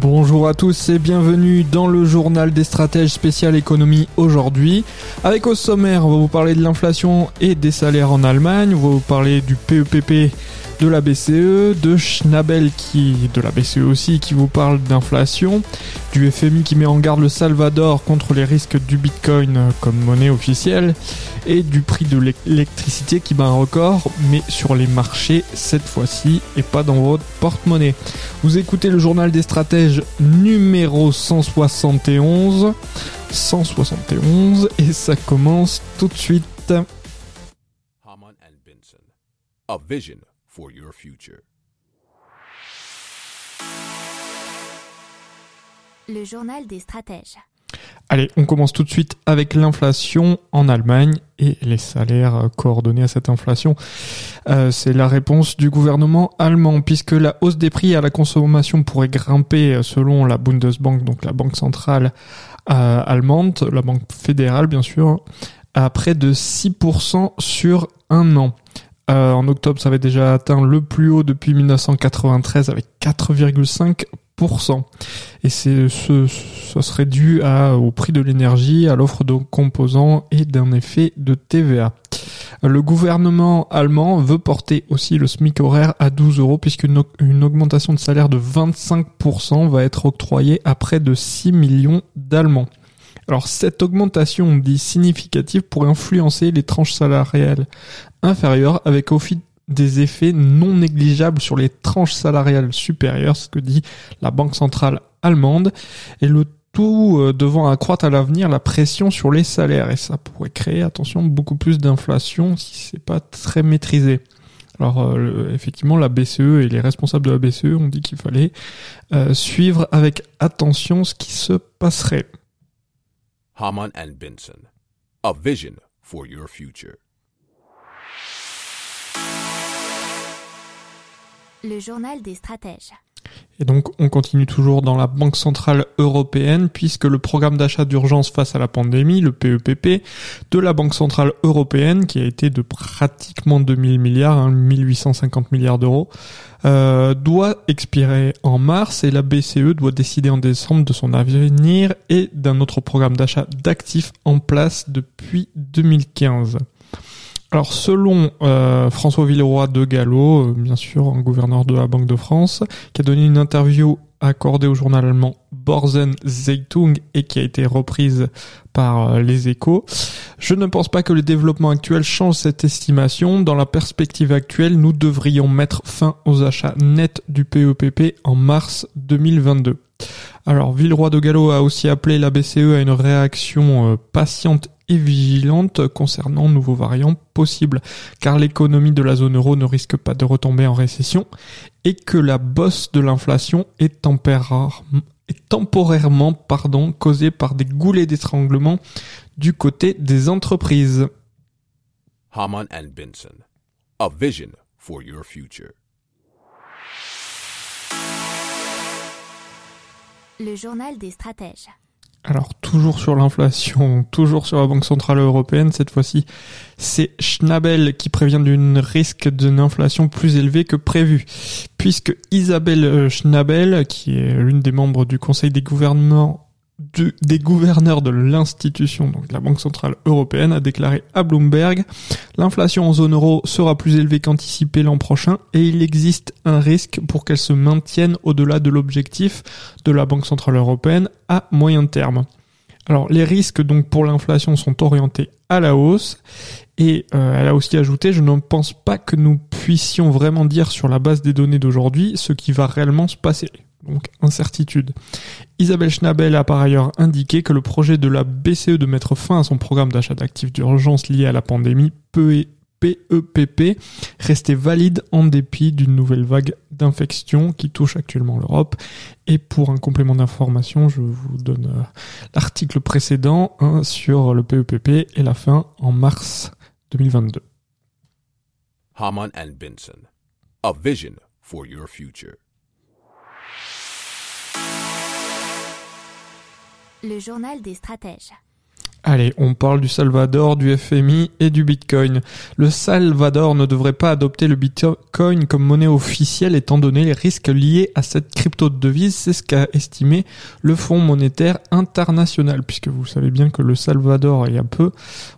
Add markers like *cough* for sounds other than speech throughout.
Bonjour à tous et bienvenue dans le journal des stratèges spécial économie aujourd'hui. Avec au sommaire, on va vous parler de l'inflation et des salaires en Allemagne, on va vous parler du PEPP de la BCE, de Schnabel qui, de la BCE aussi, qui vous parle d'inflation, du FMI qui met en garde le Salvador contre les risques du Bitcoin comme monnaie officielle, et du prix de l'électricité qui bat un record, mais sur les marchés cette fois-ci et pas dans votre porte-monnaie. Vous écoutez le journal des stratèges numéro 171, 171, et ça commence tout de suite. For your future. Le journal des stratèges. Allez, on commence tout de suite avec l'inflation en Allemagne et les salaires coordonnés à cette inflation. Euh, c'est la réponse du gouvernement allemand, puisque la hausse des prix à la consommation pourrait grimper selon la Bundesbank, donc la banque centrale euh, allemande, la banque fédérale bien sûr, à près de 6% sur un an. Euh, en octobre, ça avait déjà atteint le plus haut depuis 1993 avec 4,5%. Et c'est ce, serait dû au prix de l'énergie, à l'offre de composants et d'un effet de TVA. Le gouvernement allemand veut porter aussi le SMIC horaire à 12 euros puisqu'une une augmentation de salaire de 25% va être octroyée à près de 6 millions d'Allemands. Alors cette augmentation dit significative pourrait influencer les tranches salariales inférieures avec au fil des effets non négligeables sur les tranches salariales supérieures, ce que dit la Banque centrale allemande, et le tout euh, devant accroître à l'avenir la pression sur les salaires, et ça pourrait créer, attention, beaucoup plus d'inflation si c'est pas très maîtrisé. Alors euh, effectivement, la BCE et les responsables de la BCE ont dit qu'il fallait euh, suivre avec attention ce qui se passerait. Haman and Benson, a vision for your future. Le journal des stratèges. Et donc on continue toujours dans la Banque Centrale Européenne puisque le programme d'achat d'urgence face à la pandémie, le PEPP, de la Banque Centrale Européenne qui a été de pratiquement 2000 milliards, 1850 hein, milliards d'euros, euh, doit expirer en mars et la BCE doit décider en décembre de son avenir et d'un autre programme d'achat d'actifs en place depuis 2015. Alors selon euh, François Villeroy de Gallo, euh, bien sûr un gouverneur de la Banque de France, qui a donné une interview accordée au journal allemand Borzen Zeitung et qui a été reprise par euh, les échos. Je ne pense pas que le développement actuel change cette estimation. Dans la perspective actuelle, nous devrions mettre fin aux achats nets du PEPP en mars 2022. Alors, Villeroy de Gallo a aussi appelé la BCE à une réaction patiente et vigilante concernant nouveaux variants possibles, car l'économie de la zone euro ne risque pas de retomber en récession et que la bosse de l'inflation est, temporairement pardon, causée par des goulets d'étranglement du côté des entreprises. Haman and Benson, a vision for your future. Le journal des stratèges. Alors toujours sur l'inflation, *laughs* toujours sur la Banque Centrale Européenne, cette fois-ci c'est Schnabel qui prévient d'une risque d'une inflation plus élevée que prévu, puisque Isabelle Schnabel, qui est l'une des membres du Conseil des gouvernements des gouverneurs de l'institution, donc la Banque Centrale Européenne, a déclaré à Bloomberg l'inflation en zone euro sera plus élevée qu'anticipée l'an prochain et il existe un risque pour qu'elle se maintienne au-delà de l'objectif de la Banque Centrale Européenne à moyen terme. Alors les risques donc pour l'inflation sont orientés à la hausse et euh, elle a aussi ajouté je ne pense pas que nous puissions vraiment dire sur la base des données d'aujourd'hui ce qui va réellement se passer donc incertitude. Isabelle Schnabel a par ailleurs indiqué que le projet de la BCE de mettre fin à son programme d'achat d'actifs d'urgence lié à la pandémie PEPP restait valide en dépit d'une nouvelle vague d'infection qui touche actuellement l'Europe. Et pour un complément d'information, je vous donne euh, l'article précédent hein, sur le PEPP et la fin en mars 2022. Haman and Benson. A vision for your future. Le journal des stratèges. Allez, on parle du Salvador, du FMI et du Bitcoin. Le Salvador ne devrait pas adopter le Bitcoin comme monnaie officielle étant donné les risques liés à cette crypto-devise, c'est ce qu'a estimé le Fonds monétaire international, puisque vous savez bien que le Salvador, il y a peu,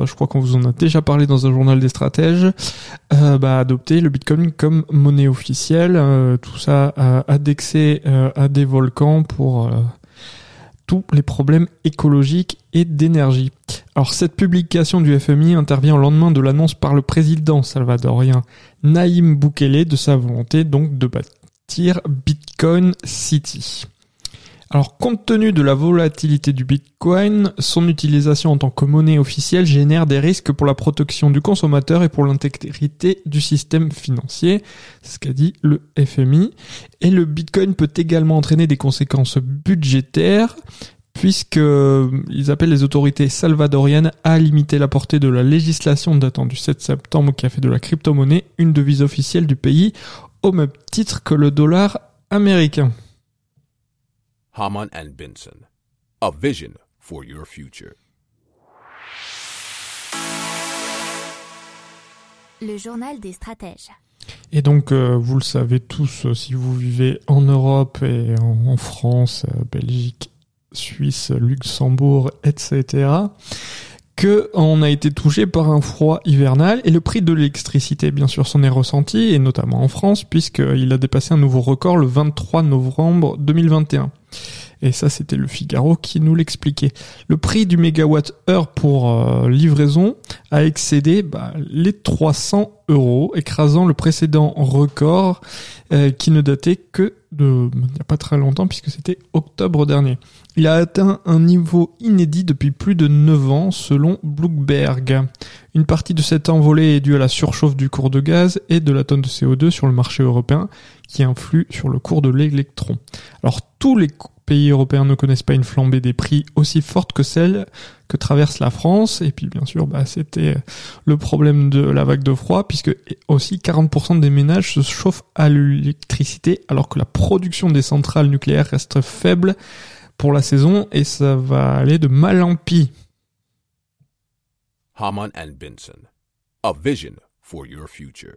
euh, je crois qu'on vous en a déjà parlé dans un journal des stratèges, euh, bah, adopter le Bitcoin comme monnaie officielle, euh, tout ça euh, indexé à des volcans pour tous les problèmes écologiques et d'énergie. Alors cette publication du FMI intervient au lendemain de l'annonce par le président salvadorien Naïm Bukele de sa volonté donc de bâtir Bitcoin City. Alors, compte tenu de la volatilité du Bitcoin, son utilisation en tant que monnaie officielle génère des risques pour la protection du consommateur et pour l'intégrité du système financier. C'est ce qu'a dit le FMI. Et le Bitcoin peut également entraîner des conséquences budgétaires puisque ils appellent les autorités salvadoriennes à limiter la portée de la législation datant du 7 septembre qui a fait de la crypto-monnaie une devise officielle du pays au même titre que le dollar américain. Haman and Benson. A vision for your future. Le journal des stratèges. Et donc, euh, vous le savez tous, euh, si vous vivez en Europe et en, en France, euh, Belgique, Suisse, Luxembourg, etc., que on a été touché par un froid hivernal et le prix de l'électricité, bien sûr, s'en est ressenti, et notamment en France, puisqu'il a dépassé un nouveau record le 23 novembre 2021. Et ça, c'était le Figaro qui nous l'expliquait. Le prix du mégawatt-heure pour euh, livraison a excédé bah, les 300 euros, écrasant le précédent record euh, qui ne datait que de il n'y a pas très longtemps puisque c'était octobre dernier. Il a atteint un niveau inédit depuis plus de 9 ans selon Bloomberg. Une partie de cette envolée est due à la surchauffe du cours de gaz et de la tonne de CO2 sur le marché européen qui influe sur le cours de l'électron. Alors tous les pays européens ne connaissent pas une flambée des prix aussi forte que celle que traverse la France. Et puis bien sûr, bah, c'était le problème de la vague de froid, puisque aussi 40% des ménages se chauffent à l'électricité, alors que la production des centrales nucléaires reste faible pour la saison, et ça va aller de mal en pis. Haman and Benson. A vision for your future.